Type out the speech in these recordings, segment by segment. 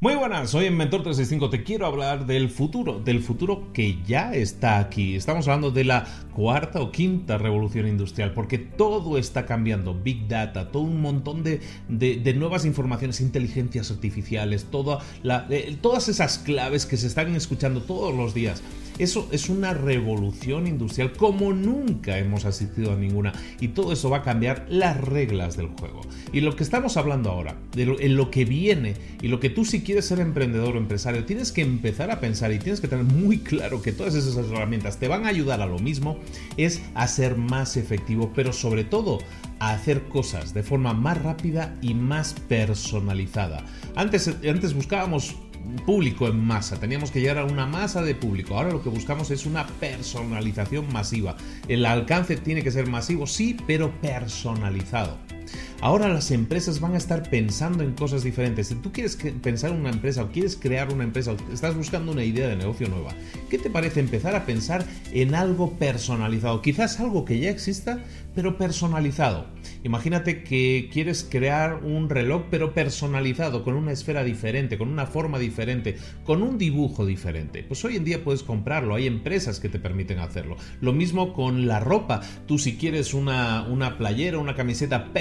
Muy buenas, soy en Mentor 365, te quiero hablar del futuro, del futuro que ya está aquí. Estamos hablando de la cuarta o quinta revolución industrial, porque todo está cambiando, Big Data, todo un montón de, nuevas informaciones, inteligencias artificiales, eh, todas esas claves que se están escuchando todos los días. Eso es una revolución industrial como nunca hemos asistido a ninguna y todo eso va a cambiar las reglas del juego. Y lo que estamos hablando ahora, de lo, en lo que viene y lo que tú si quieres ser emprendedor o empresario tienes que empezar a pensar y tienes que tener muy claro que todas esas herramientas te van a ayudar a lo mismo, es a ser más efectivo, pero sobre todo a hacer cosas de forma más rápida y más personalizada. Antes, antes buscábamos público en masa, teníamos que llegar a una masa de público. Ahora lo que buscamos es una personalización masiva. El alcance tiene que ser masivo, sí, pero personalizado. Ahora las empresas van a estar pensando en cosas diferentes. Si tú quieres pensar en una empresa o quieres crear una empresa o estás buscando una idea de negocio nueva, ¿qué te parece empezar a pensar en algo personalizado? Quizás algo que ya exista, pero personalizado. Imagínate que quieres crear un reloj, pero personalizado, con una esfera diferente, con una forma diferente, con un dibujo diferente. Pues hoy en día puedes comprarlo, hay empresas que te permiten hacerlo. Lo mismo con la ropa. Tú si quieres una, una playera, una camiseta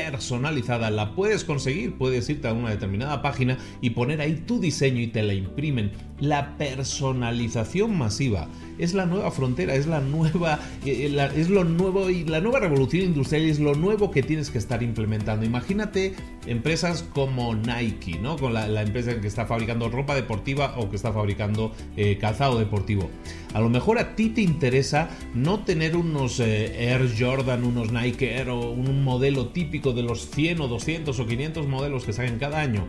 personalizada, la puedes conseguir, puedes irte a una determinada página y poner ahí tu diseño y te la imprimen. La personalización masiva es la nueva frontera, es la nueva, eh, eh, es lo nuevo y la nueva revolución industrial es lo nuevo que tienes que estar implementando. Imagínate empresas como Nike, ¿no? Con la, empresa que está fabricando ropa deportiva o que está fabricando eh, calzado deportivo. A lo mejor a ti te interesa no tener unos Air Jordan, unos Nike Air o un modelo típico de los 100 o 200 o 500 modelos que salen cada año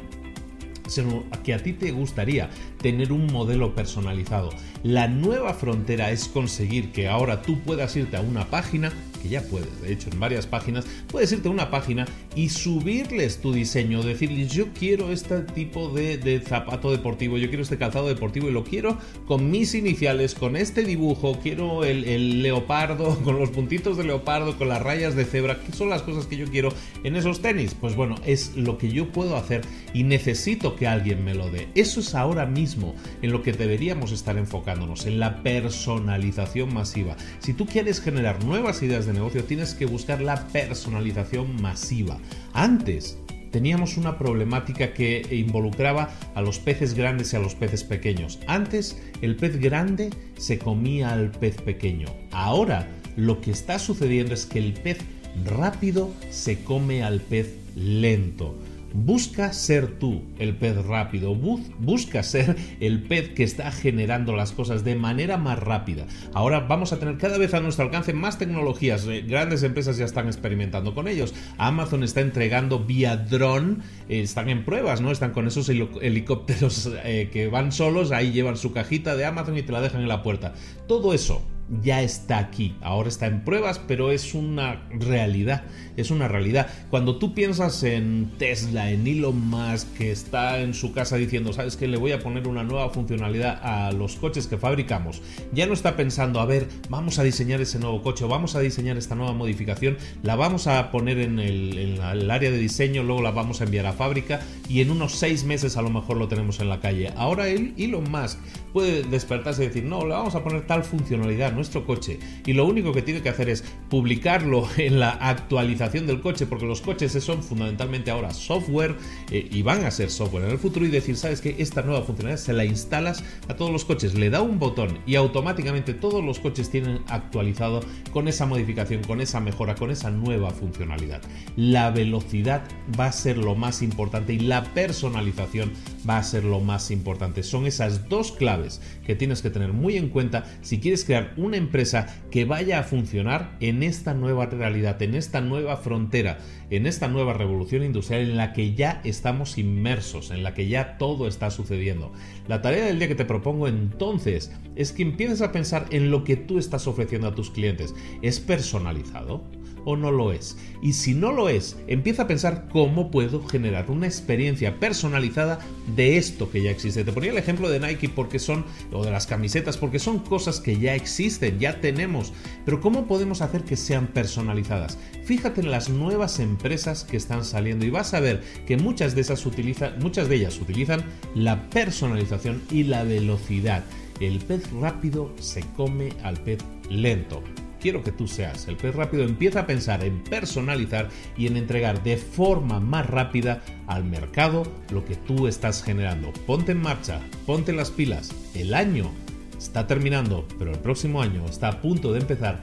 sino que a ti te gustaría tener un modelo personalizado. La nueva frontera es conseguir que ahora tú puedas irte a una página que ya puedes, de hecho en varias páginas, puedes irte a una página y subirles tu diseño, decirles yo quiero este tipo de, zapato deportivo, yo quiero este calzado deportivo y lo quiero con mis iniciales, con este dibujo, quiero el, el leopardo, con los puntitos de leopardo, con las rayas de cebra, que son las cosas que yo quiero en esos tenis. Pues bueno, es lo que yo puedo hacer y necesito que alguien me lo dé. Eso es ahora mismo en lo que deberíamos estar enfocándonos, en la personalización masiva. Si tú quieres generar nuevas ideas negocio, tienes que buscar la personalización masiva. Antes teníamos una problemática que involucraba a los peces grandes y a los peces pequeños. Antes el pez grande se comía al pez pequeño. Ahora lo que está sucediendo es que el pez rápido se come al pez lento. Busca ser tú el pez rápido, busca ser el pez que está generando las cosas de manera más rápida. Ahora vamos a tener cada vez a nuestro alcance más tecnologías, eh, grandes empresas ya están experimentando con ellos. Amazon está entregando vía dron, eh, están en pruebas, ¿no? Están con esos helicópteros eh, que van solos, ahí llevan su cajita de Amazon y te la dejan en la puerta. Todo eso ya está aquí. Ahora está en pruebas, pero es una realidad. Es una realidad. Cuando tú piensas en Tesla, en Elon Musk, que está en su casa diciendo, ¿sabes que Le voy a poner una nueva funcionalidad a los coches que fabricamos. Ya no está pensando, a ver, vamos a diseñar ese nuevo coche, vamos a diseñar esta nueva modificación, la vamos a poner en el, área de diseño, luego la vamos a enviar a fábrica y en unos seis meses a lo mejor lo tenemos en la calle. Ahora Elon Musk puede despertarse y decir, no, le vamos a poner tal funcionalidad nuestro coche y lo único que tiene que hacer es publicarlo en la actualización del coche porque los coches son fundamentalmente ahora software eh, y van a ser software en el futuro y decir, sabes que esta nueva funcionalidad se la instalas a todos los coches, le da un botón y automáticamente todos los coches tienen actualizado con esa modificación, con esa mejora, con esa nueva funcionalidad. La velocidad va a ser lo más importante y la personalización va a ser lo más importante. Son esas dos claves que tienes que tener muy en cuenta si quieres crear una empresa que vaya a funcionar en esta nueva realidad, en esta nueva frontera, en esta nueva revolución industrial en la que ya estamos inmersos, en la que ya todo está sucediendo. La tarea del día que te propongo entonces es que empieces a pensar en lo que tú estás ofreciendo a tus clientes. ¿Es personalizado? O no lo es. Y si no lo es, empieza a pensar cómo puedo generar una experiencia personalizada de esto que ya existe. Te ponía el ejemplo de Nike porque son, o de las camisetas, porque son cosas que ya existen, ya tenemos. Pero ¿cómo podemos hacer que sean personalizadas? Fíjate en las nuevas empresas que están saliendo y vas a ver que muchas de esas utilizan, muchas de ellas utilizan la personalización y la velocidad. El pez rápido se come al pez lento quiero que tú seas. El pez rápido empieza a pensar en personalizar y en entregar de forma más rápida al mercado lo que tú estás generando. Ponte en marcha, ponte las pilas. El año está terminando, pero el próximo año está a punto de empezar.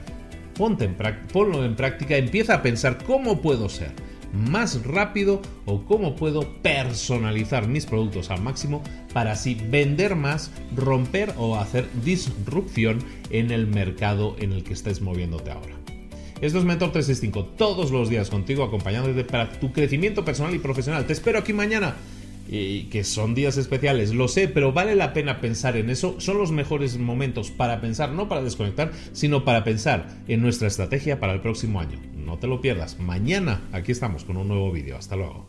Ponte en ponlo en práctica, empieza a pensar cómo puedo ser más rápido o cómo puedo personalizar mis productos al máximo para así vender más, romper o hacer disrupción en el mercado en el que estés moviéndote ahora. Esto es Mentor 365, todos los días contigo acompañándote para tu crecimiento personal y profesional. Te espero aquí mañana y que son días especiales, lo sé, pero vale la pena pensar en eso. Son los mejores momentos para pensar, no para desconectar, sino para pensar en nuestra estrategia para el próximo año. No te lo pierdas. Mañana aquí estamos con un nuevo vídeo. Hasta luego.